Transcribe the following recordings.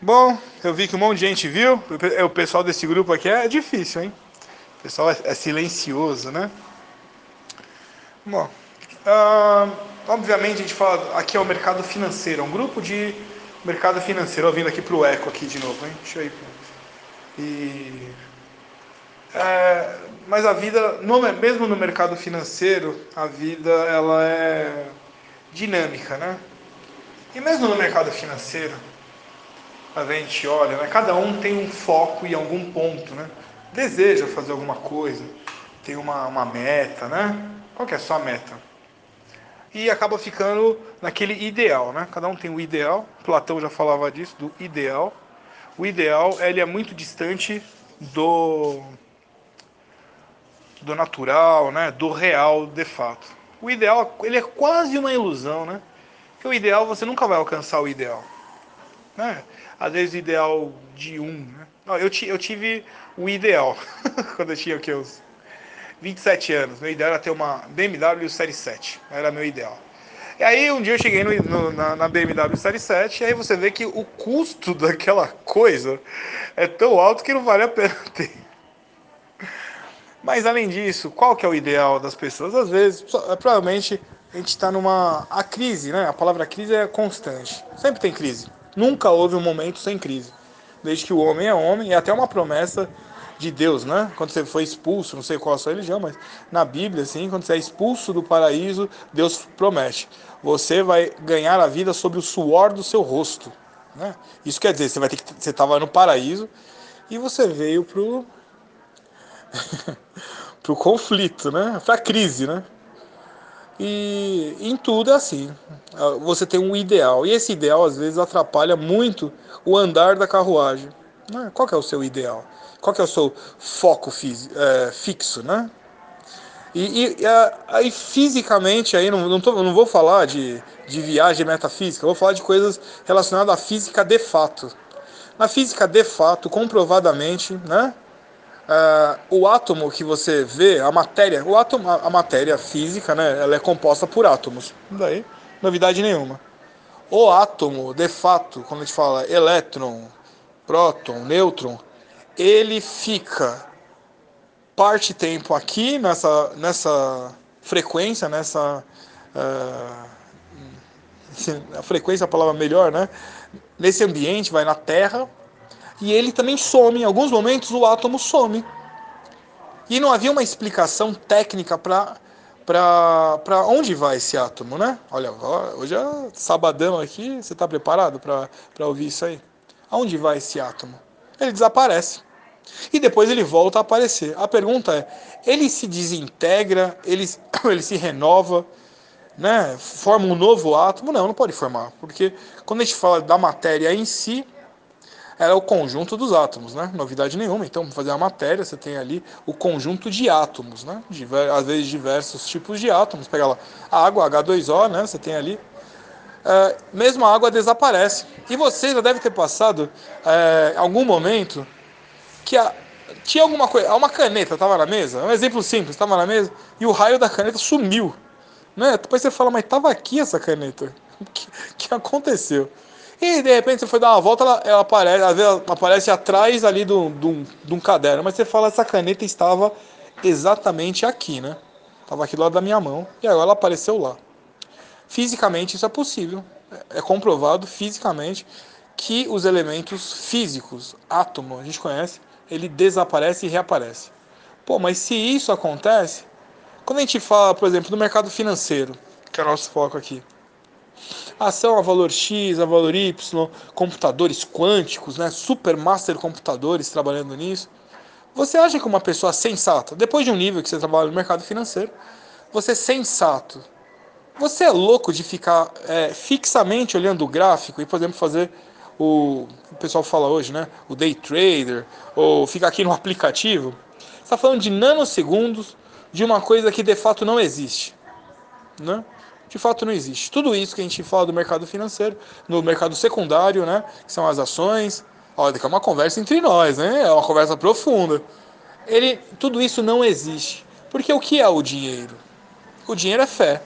Bom, eu vi que um monte de gente viu. O pessoal desse grupo aqui é difícil, hein? O pessoal é, silencioso, né? Bom, uh, obviamente a gente fala. Aqui é o mercado financeiro, é um grupo de mercado financeiro. Ó, vindo aqui pro Eco aqui de novo, hein? Deixa eu ir. E. É, mas a vida, no, mesmo no mercado financeiro, a vida ela é dinâmica, né? E mesmo no mercado financeiro, a gente olha, né? cada um tem um foco em algum ponto, né? Deseja fazer alguma coisa, tem uma, uma meta, né? Qual que é a sua meta? E acaba ficando naquele ideal, né? Cada um tem o ideal. Platão já falava disso, do ideal. O ideal, ele é muito distante do do natural, né? Do real, de fato. O ideal, ele é quase uma ilusão, né? Porque o ideal, você nunca vai alcançar o ideal. Né? Às vezes o ideal de um. Né? Não, eu, eu tive o ideal quando eu tinha o que, uns 27 anos. Meu ideal era ter uma BMW Série 7. Era meu ideal. E aí um dia eu cheguei no, no, na, na, BMW Série 7 e aí você vê que o custo daquela coisa é tão alto que não vale a pena ter. Mas além disso, qual que é o ideal das pessoas? Às vezes, provavelmente a gente está numa a crise, né? A palavra crise é constante. Sempre tem crise. Nunca houve um momento sem crise. Desde que o homem é homem, e até uma promessa de Deus, né? Quando você foi expulso, não sei qual a sua religião, mas na Bíblia, assim, quando você é expulso do paraíso, Deus promete: você vai ganhar a vida sob o suor do seu rosto. Né? Isso quer dizer, você vai ter que, você estava no paraíso e você veio pro pro conflito, né? Para crise, né? E em tudo é assim. Você tem um ideal. E esse ideal, às vezes, atrapalha muito o andar da carruagem. Né? Qual é o seu ideal? Qual é o seu foco é, fixo, né? E, e aí, fisicamente, aí não, não, tô, não vou falar de, de viagem metafísica, vou falar de coisas relacionadas à física de fato. Na física de fato, comprovadamente, né? Uh, o átomo que você vê, a matéria, o átomo, a, matéria física, né, ela é composta por átomos. Daí, novidade nenhuma. O átomo, de fato, quando a gente fala elétron, próton, nêutron, ele fica parte tempo aqui nessa, nessa frequência, nessa uh, a frequência é a palavra melhor, né? Nesse ambiente, vai na Terra, e ele também some. Em alguns momentos o átomo some. E não havia uma explicação técnica para para onde vai esse átomo, né? Olha, hoje é sabadão aqui, você está preparado para ouvir isso aí? Aonde vai esse átomo? Ele desaparece. E depois ele volta a aparecer. A pergunta é: ele se desintegra, ele, ele se renova, né? forma um novo átomo? Não, não pode formar, porque quando a gente fala da matéria em si, era o conjunto dos átomos, né? Novidade nenhuma. Então, fazer a matéria, você tem ali o conjunto de átomos, né? Diver, às vezes diversos tipos de átomos. Pega lá a água, H2O, né? Você tem ali. É, mesmo a água desaparece. E você já deve ter passado é, algum momento que a, tinha alguma coisa, uma caneta estava na mesa, um exemplo simples, estava na mesa e o raio da caneta sumiu, né? Depois você fala, mas estava aqui essa caneta, o que, que aconteceu? E de repente você foi dar uma volta, ela, ela aparece, às vezes aparece atrás ali de um caderno, mas você fala, essa caneta estava exatamente aqui, né? Estava aqui do lado da minha mão e agora ela apareceu lá. Fisicamente isso é possível, é comprovado fisicamente que os elementos físicos, átomo, a gente conhece, ele desaparece e reaparece. Pô, mas se isso acontece, quando a gente fala, por exemplo, do mercado financeiro, que é o nosso foco aqui, ação a valor X, a valor Y, computadores quânticos, né, supermaster computadores trabalhando nisso. Você acha que uma pessoa sensata, depois de um nível que você trabalha no mercado financeiro, você é sensato, você é louco de ficar é, fixamente olhando o gráfico e, por exemplo, fazer o, o pessoal fala hoje, né, o day trader, ou ficar aqui no aplicativo? Você está falando de nanosegundos de uma coisa que de fato não existe, né? De fato não existe. Tudo isso que a gente fala do mercado financeiro, no mercado secundário, né, que são as ações, olha, que é uma conversa entre nós, né, é uma conversa profunda. Ele, tudo isso não existe. Porque o que é o dinheiro? O dinheiro é fé.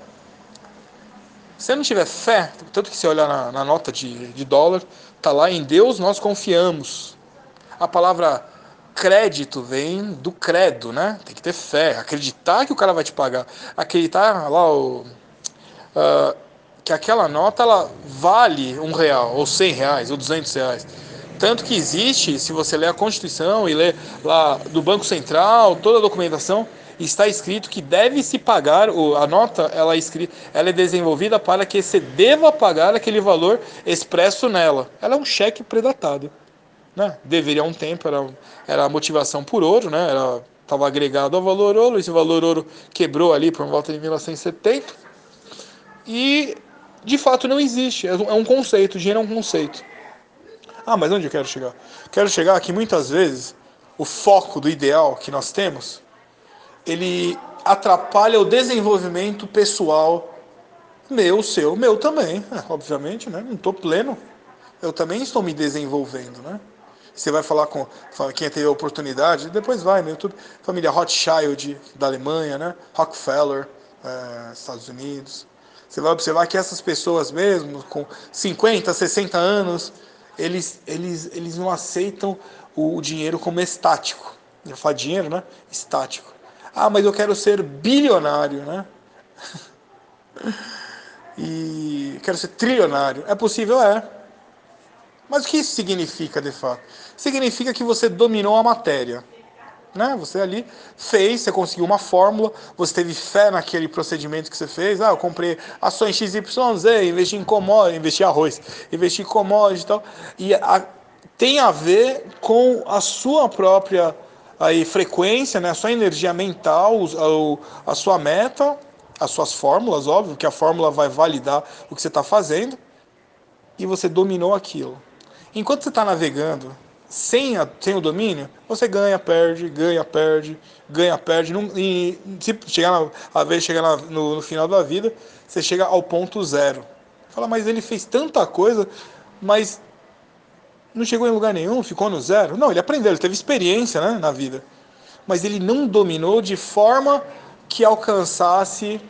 Se você não tiver fé, tanto que você olhar na, na nota de, de dólar, tá lá em Deus nós confiamos. A palavra crédito vem do credo, né? Tem que ter fé, acreditar que o cara vai te pagar, acreditar lá o, uh, que aquela nota ela vale um real, ou cem reais, ou duzentos reais. Tanto que existe, se você ler a Constituição e ler lá do Banco Central, toda a documentação, está escrito que deve se pagar, a nota ela é, escrita, ela é desenvolvida para que você deva pagar aquele valor expresso nela. Ela é um cheque predatado. Né? Deveria um tempo, era, era a motivação por ouro, né? estava agregado ao valor ouro, esse valor ouro quebrou ali por volta de 1970 e de fato não existe, é um é conceito, dinheiro é um conceito. Ah, mas onde eu quero chegar? Quero chegar que muitas vezes o foco do ideal que nós temos, ele atrapalha o desenvolvimento pessoal meu, seu, meu também, é, obviamente, né? Não estou pleno, eu também estou me desenvolvendo, né? Você vai falar com quem teve a oportunidade, depois vai no YouTube, família Rothschild da Alemanha, né? Rockefeller, é, Estados Unidos. Você vai observar que essas pessoas mesmo, com 50, 60 anos, eles, eles, eles não aceitam o dinheiro como estático. Eu falo dinheiro, né? Estático. Ah, mas eu quero ser bilionário, né? e quero ser trilionário. É possível? É. Mas o que isso significa de fato? Significa que você dominou a matéria. Né? Você ali fez, você conseguiu uma fórmula, você teve fé naquele procedimento que você fez. Ah, eu comprei ações XYZ, investi em commodity, investi em arroz, investi em commodity e tal. E a, tem a ver com a sua própria aí, frequência, né? a sua energia mental, a, a sua meta, as suas fórmulas, óbvio, que a fórmula vai validar o que você está fazendo, e você dominou aquilo. Enquanto você está navegando sem, a, sem o domínio, você ganha, perde, ganha, perde, ganha, perde. Não, e se chegar na, a vez chegar na, no, no, final da vida, você chega ao ponto zero. Fala, mas ele fez tanta coisa, mas não chegou em lugar nenhum, ficou no zero. Não, ele aprendeu, ele teve experiência né, na vida. Mas ele não dominou de forma que alcançasse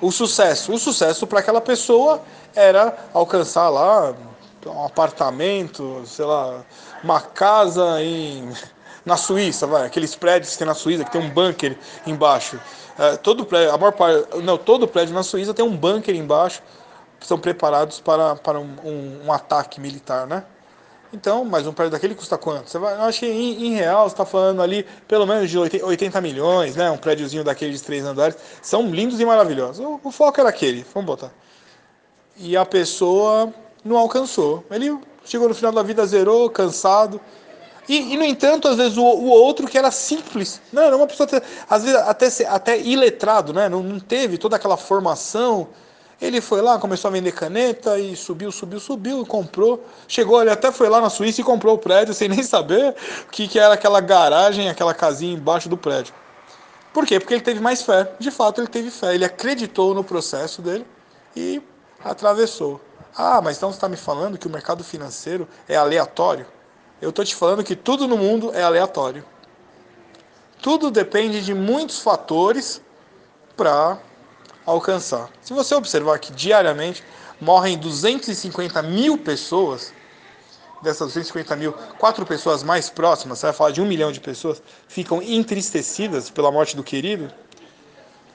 o sucesso. O sucesso para aquela pessoa era alcançar lá um apartamento, sei lá, uma casa em, na Suíça, vai, aqueles prédios que tem na Suíça, que tem um bunker embaixo. É, todo prédio, a maior parte, não, todo prédio na Suíça tem um bunker embaixo, que são preparados para, para um, um, um ataque militar, né? Então, mas um prédio daquele custa quanto? Você vai, eu acho que em, em real você está falando ali pelo menos de 80 milhões, né? Um prédiozinho daquele de três andares. São lindos e maravilhosos. O, o foco era aquele, vamos botar. E a pessoa não alcançou. Ele chegou no final da vida, zerou, cansado. E, e no entanto, às vezes o, o, outro que era simples, não, era uma pessoa até, às vezes até, até iletrado, né? não, não teve toda aquela formação. Ele foi lá, começou a vender caneta e subiu, subiu, subiu, comprou. Chegou, ele até foi lá na Suíça e comprou o prédio sem nem saber o que, que era aquela garagem, aquela casinha embaixo do prédio. Por quê? Porque ele teve mais fé. De fato, ele teve fé. Ele acreditou no processo dele e atravessou. Ah, mas então você está me falando que o mercado financeiro é aleatório? Eu estou te falando que tudo no mundo é aleatório. Tudo depende de muitos fatores para alcançar. Se você observar que diariamente morrem 250 mil pessoas, dessas 250 mil, quatro pessoas mais próximas, você vai falar de um milhão de pessoas, ficam entristecidas pela morte do querido,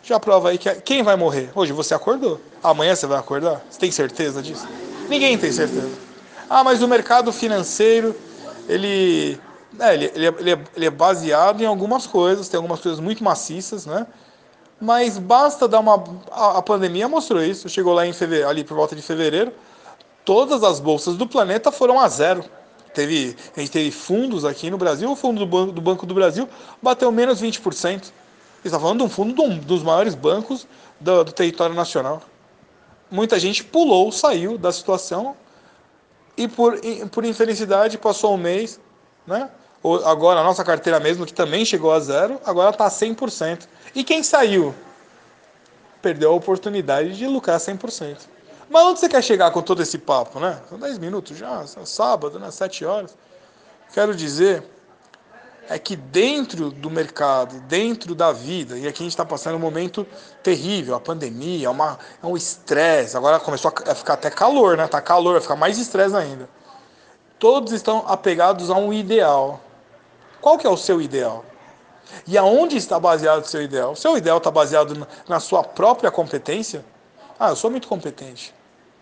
já prova aí que quem vai morrer? Hoje você acordou. Amanhã você vai acordar? Você tem certeza disso? Ninguém tem certeza. Ah, mas o mercado financeiro, ele, é, ele, ele, é, ele, é, ele é baseado em algumas coisas, tem algumas coisas muito maciças, né? Mas basta dar uma. A, pandemia mostrou isso. Chegou lá em fevereiro, ali por volta de fevereiro, todas as bolsas do planeta foram a zero. Teve, a gente teve fundos aqui no Brasil, o fundo do, do Banco do Brasil bateu menos 20% está falando de um fundo de um dos maiores bancos do, do território nacional. Muita gente pulou, saiu da situação e por, por infelicidade passou um mês, né? Agora a nossa carteira mesmo, que também chegou a zero, agora está 100%. E quem saiu? Perdeu a oportunidade de lucrar 100%. Mas onde você quer chegar com todo esse papo, né? São 10 minutos já, sábado, né? 7 horas. Quero dizer é que dentro do mercado, dentro da vida, e aqui a gente está passando um momento terrível, a pandemia, uma, é um estresse, agora começou a ficar até calor, né? Tá calor, vai ficar mais estresse ainda. Todos estão apegados a um ideal. Qual que é o seu ideal? E aonde está baseado o seu ideal? O seu ideal está baseado na sua própria competência? Ah, eu sou muito competente.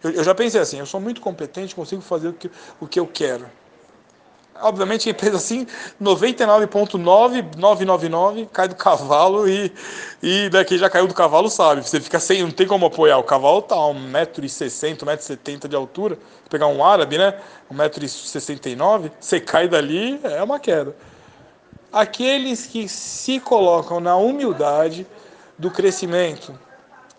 Eu, eu já pensei assim, eu sou muito competente, consigo fazer o que, o que eu quero. Obviamente, quem pensa assim, 99,9999 cai do cavalo e, e daqui já caiu do cavalo sabe. Você fica sem, não tem como apoiar. O cavalo tá a 1,60m, 1,70m de altura. Pegar um árabe, né? 1,69m, você cai dali, é uma queda. Aqueles que se colocam na humildade do crescimento,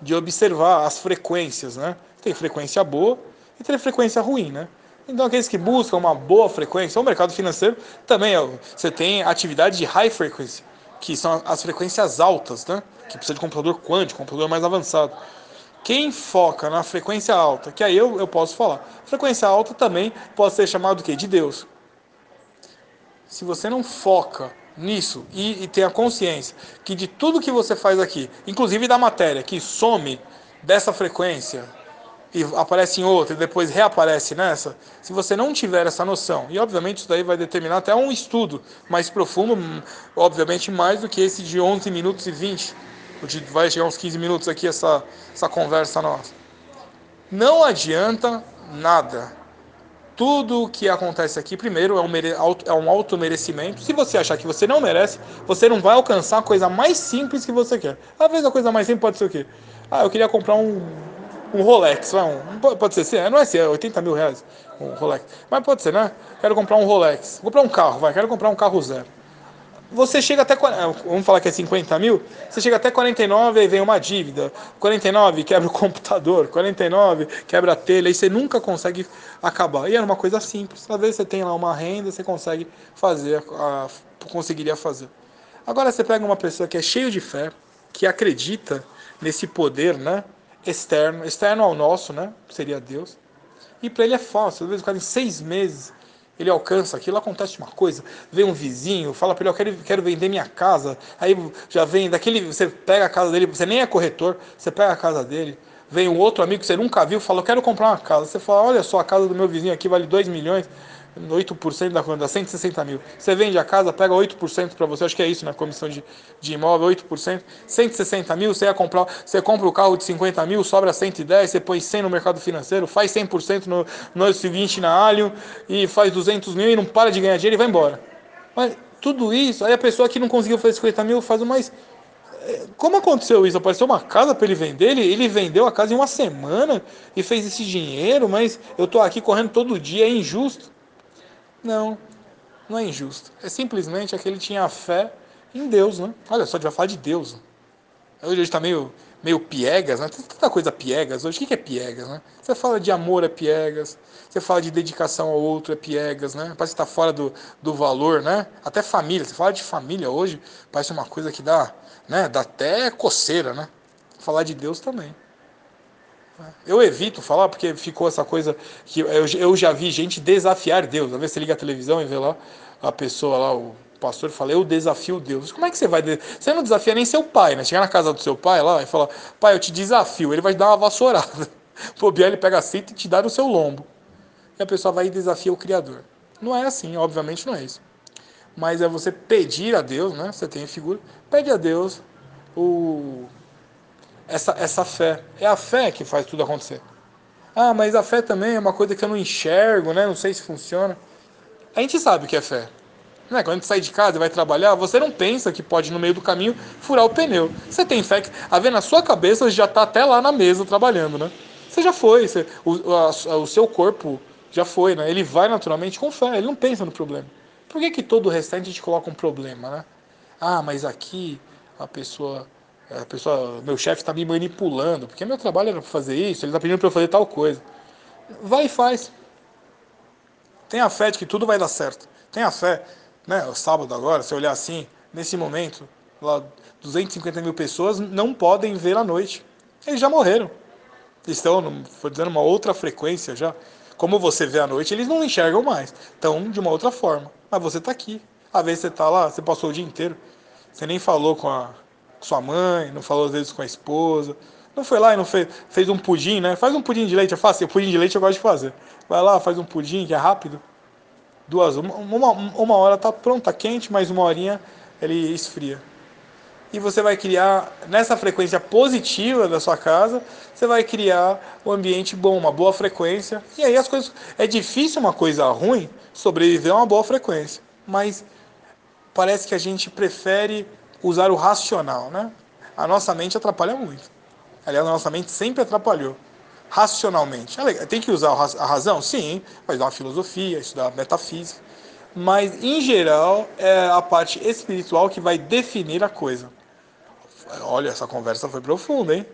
de observar as frequências, né? Tem frequência boa e tem frequência ruim, né? Então, aqueles que buscam uma boa frequência, o mercado financeiro também, você tem atividade de high frequency, que são as frequências altas, né? que precisa de computador quântico, computador mais avançado. Quem foca na frequência alta, que aí eu, eu posso falar, frequência alta também pode ser chamado de De Deus. Se você não foca nisso e, e tem a consciência que de tudo que você faz aqui, inclusive da matéria, que some dessa frequência, e aparece em outra e depois reaparece nessa, se você não tiver essa noção, e obviamente isso daí vai determinar até um estudo mais profundo, obviamente mais do que esse de 11 minutos e 20, vai chegar uns 15 minutos aqui essa, essa conversa nossa. Não adianta nada. Tudo o que acontece aqui, primeiro, é um, mere... é um auto-merecimento. Se você achar que você não merece, você não vai alcançar a coisa mais simples que você quer. Às vezes a coisa mais simples pode ser o quê? Ah, eu queria comprar um um Rolex, vai, um, pode ser, sim, não é é 80 mil reais um Rolex, mas pode ser, né? Quero comprar um Rolex, comprar um carro, vai, quero comprar um carro zero. Você chega até, vamos falar que é 50 mil, você chega até 49 e vem uma dívida, 49 quebra o computador, 49 quebra a telha, e você nunca consegue acabar. E era uma coisa simples, às vezes você tem lá uma renda, você consegue fazer, a, conseguiria fazer. Agora você pega uma pessoa que é cheio de fé, que acredita nesse poder, né? Externo, externo ao nosso, né? Seria Deus. E para ele é fácil, às vezes, em seis meses ele alcança aquilo, acontece uma coisa, vem um vizinho, fala para ele, eu quero, quero vender minha casa, aí já vem daquele, você pega a casa dele, você nem é corretor, você pega a casa dele, vem um outro amigo que você nunca viu, fala, eu quero comprar uma casa, você fala, olha só, a casa do meu vizinho aqui vale 2 milhões, 8% da conta, 160 mil. Você vende a casa, pega 8% para você, acho que é isso na né? comissão de, de imóvel, 8%. 160 mil, você ia comprar, você compra o carro de 50 mil, sobra 110, você põe 100 no mercado financeiro, faz 100% no, no seguinte na Alio e faz 200 mil e não para de ganhar dinheiro e vai embora. Mas tudo isso, aí a pessoa que não conseguiu fazer 50 mil faz mais. Eh, como aconteceu isso? Apareceu uma casa para ele vender, ele, ele vendeu a casa em uma semana e fez esse dinheiro, mas eu tô aqui correndo todo dia, é injusto. Não, não é injusto. É simplesmente aquele que tinha fé em Deus, né? Olha só, a gente vai falar de Deus. Hoje está meio, meio piegas, né? Tem tanta coisa piegas hoje. O que é piegas, né? Você fala de amor é piegas, você fala de dedicação ao outro é piegas, né? Parece que está fora do, do valor, né? Até família. Você fala de família hoje, parece uma coisa que dá, né? Dá até coceira, né? Falar de Deus também. Eu evito falar porque ficou essa coisa que eu, eu já vi gente desafiar Deus. Às vezes você liga a televisão e vê lá a pessoa lá, o pastor fala, eu desafio Deus. Como é que você vai? Você não desafia nem seu pai, né? Chegar na casa do seu pai lá e falar, pai, eu te desafio. Ele vai te dar uma vassourada. Bobear, ele pega a cinta e te dá no seu lombo. E a pessoa vai e desafia o Criador. Não é assim, obviamente não é isso. Mas é você pedir a Deus, né? Você tem a figura, pede a Deus o essa, essa fé. É a fé que faz tudo acontecer. Ah, mas a fé também é uma coisa que eu não enxergo, né? Não sei se funciona. A gente sabe o que é fé. Né? Quando a gente sai de casa e vai trabalhar, você não pensa que pode, no meio do caminho, furar o pneu. Você tem fé que, a ver na sua cabeça, você já está até lá na mesa trabalhando, né? Você já foi, você, o, a, o seu corpo já foi, né? Ele vai naturalmente com fé, ele não pensa no problema. Por que, que todo o restante a gente coloca um problema, né? Ah, mas aqui a pessoa a pessoa, meu chefe está me manipulando, porque meu trabalho era fazer isso, ele está pedindo para eu fazer tal coisa. Vai e faz. Tenha fé de que tudo vai dar certo. Tenha fé, né? O sábado agora, se olhar assim, nesse momento, lá 250 mil pessoas não podem ver a noite. Eles já morreram. Estão, foi dizendo, uma outra frequência já. Como você vê à noite, eles não enxergam mais. Estão de uma outra forma. Mas você está aqui. Às vezes você tá lá, você passou o dia inteiro, você nem falou com a com sua mãe, não falou às vezes com a esposa, não foi lá e não fez, fez um pudim, né? Faz um pudim de leite, é fácil. Pudim de leite eu gosto de fazer. Vai lá, faz um pudim que é rápido. Duas, uma, uma, uma hora tá pronto, tá quente, mas uma horinha ele esfria. E você vai criar, nessa frequência positiva da sua casa, você vai criar um ambiente bom, uma boa frequência. E aí as coisas. É difícil uma coisa ruim sobreviver a uma boa frequência. Mas parece que a gente prefere usar o racional, né? A nossa mente atrapalha muito. Aliás, a nossa mente sempre atrapalhou. Racionalmente. É tem que usar a razão? Sim. Vai dar uma filosofia, estudar metafísica. Mas, em geral, é a parte espiritual que vai definir a coisa. Olha, essa conversa foi profunda, hein?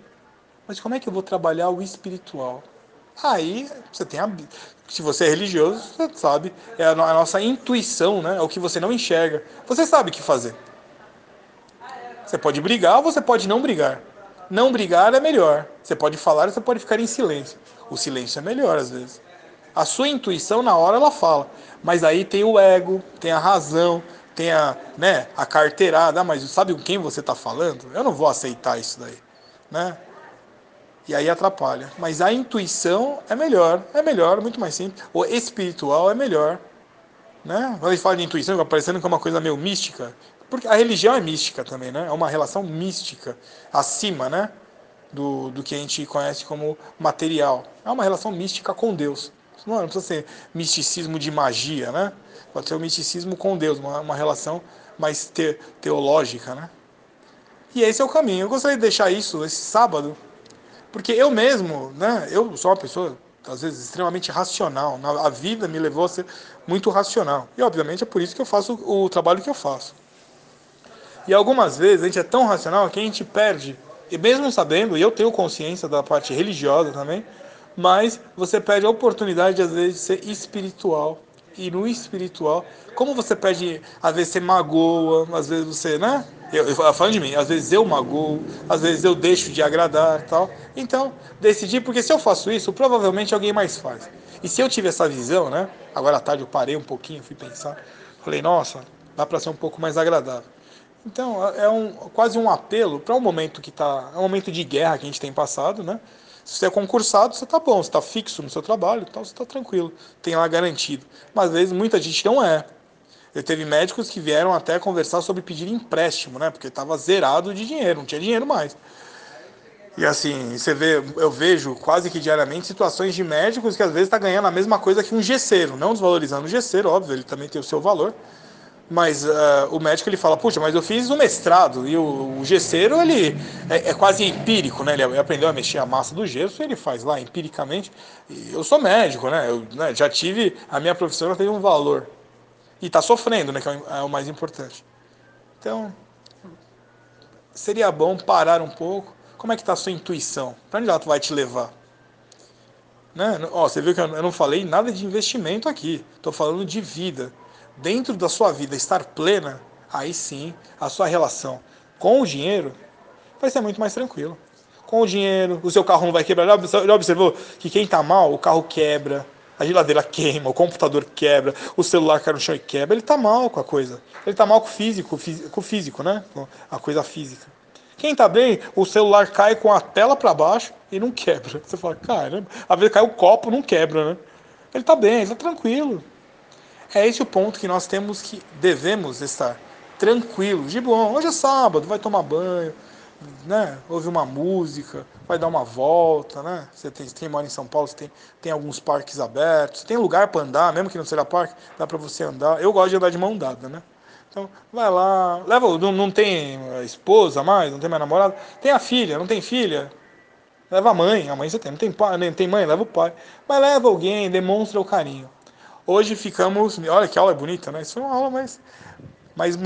Mas como é que eu vou trabalhar o espiritual? Aí você tem a. Se você é religioso, você sabe, é a nossa intuição, né? É o que você não enxerga. Você sabe o que fazer. Você pode brigar ou você pode não brigar. Não brigar é melhor. Você pode falar ou você pode ficar em silêncio. O silêncio é melhor às vezes. A sua intuição na hora ela fala, mas aí tem o ego, tem a razão, tem a, né, a carteirada, ah, mas sabe com quem você está falando? Eu não vou aceitar isso daí, né? E aí atrapalha. Mas a intuição é melhor, é melhor, muito mais simples. O espiritual é melhor, né? Quando a gente fala de intuição, parecendo que é uma coisa meio mística, porque a religião é mística também, né? É uma relação mística, acima, né? Do, do que a gente conhece como material. É uma relação mística com Deus. Não, não precisa ser misticismo de magia, né? Pode ser o misticismo com Deus, uma, uma relação mais te, teológica, né? E esse é o caminho. Eu gostaria de deixar isso esse sábado, porque eu mesmo, né? Eu sou uma pessoa às vezes extremamente racional. A vida me levou a ser muito racional. E obviamente é por isso que eu faço o trabalho que eu faço. E algumas vezes a gente é tão racional que a gente perde, e mesmo sabendo, e eu tenho consciência da parte religiosa também, mas você perde a oportunidade de, às vezes de ser espiritual. E no espiritual, como você perde, às vezes você magoa, às vezes você, né? Eu, eu falando de mim, às vezes eu magoo, às vezes eu deixo de agradar tal. Então, decidi, porque se eu faço isso, provavelmente alguém mais faz. E se eu tive essa visão, né? Agora à tarde eu parei um pouquinho, fui pensar. Falei, nossa, dá para ser um pouco mais agradável. Então, é um, quase um apelo para um momento que está. É um momento de guerra que a gente tem passado, né? Se você é concursado, você está bom, você está fixo no seu trabalho, então você está tranquilo, tem lá garantido. Mas às vezes muita gente não é. Eu teve médicos que vieram até conversar sobre pedir empréstimo, né? Porque estava zerado de dinheiro, não tinha dinheiro mais. E assim, você vê, eu vejo quase que diariamente situações de médicos que às vezes está ganhando a mesma coisa que um gesseiro, não desvalorizando o gesseiro, óbvio, ele também tem o seu valor mas uh, o médico ele fala, puxa, mas eu fiz um mestrado e o, o gesseiro ele é, é, quase empírico, né? Ele aprendeu a mexer a massa do gesso, ele faz lá empiricamente. Eu sou médico, né? Eu né, já tive a minha profissão teve um valor e está sofrendo, né? Que é o, é o mais importante. Então seria bom parar um pouco. Como é que está a sua intuição? Para onde ela vai te levar? Né? Ó, você viu que eu não falei nada de investimento aqui. Estou falando de vida dentro da sua vida estar plena, aí sim a sua relação com o dinheiro vai ser muito mais tranquilo. Com o dinheiro, o seu carro não vai quebrar. Já observou que quem está mal, o carro quebra, a geladeira queima, o computador quebra, o celular cai no chão e quebra. Ele está mal com a coisa. Ele está mal com o físico, com o físico, né? A coisa física. Quem está bem, o celular cai com a tela para baixo e não quebra. Você fala, caramba, às vezes cai o copo, não quebra, né? Ele está bem, ele está tranquilo. É esse o ponto que nós temos que devemos estar tranquilos, de bom. Hoje é sábado, vai tomar banho, né? Ouve uma música, vai dar uma volta, né? Você tem, tem mora em São Paulo, você tem, tem alguns parques abertos, tem lugar para andar, mesmo que não seja parque, dá para você andar. Eu gosto de andar de mão dada, né? Então, vai lá, leva, não, não tem esposa mais, não tem mais namorada, tem a filha, não tem filha, leva a mãe, a mãe você tem, não tem pai, nem tem mãe, leva o pai, mas leva alguém, demonstra o carinho. Hoje ficamos. Olha que aula bonita, né? Isso foi uma aula mais. mais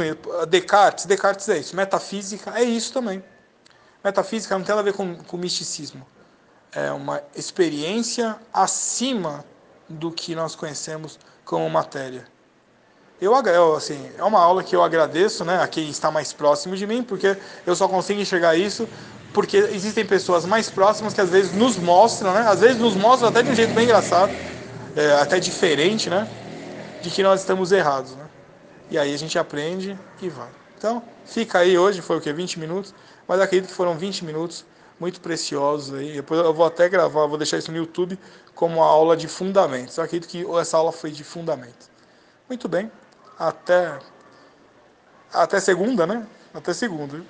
Descartes, Descartes é isso. Metafísica é isso também. Metafísica não tem nada a ver com, com misticismo. É uma experiência acima do que nós conhecemos como matéria. Eu, assim, é uma aula que eu agradeço né, a quem está mais próximo de mim, porque eu só consigo enxergar isso porque existem pessoas mais próximas que às vezes nos mostram, né? Às vezes nos mostram até de um jeito bem engraçado é, até diferente, né? De que nós estamos errados, né? E aí a gente aprende e vai. Então, fica aí hoje, foi o que? 20 minutos? Mas acredito que foram 20 minutos muito preciosos aí. Depois eu vou até gravar, vou deixar isso no YouTube como uma aula de fundamentos. Eu acredito que essa aula foi de fundamentos. Muito bem. Até até segunda, né? Até segunda.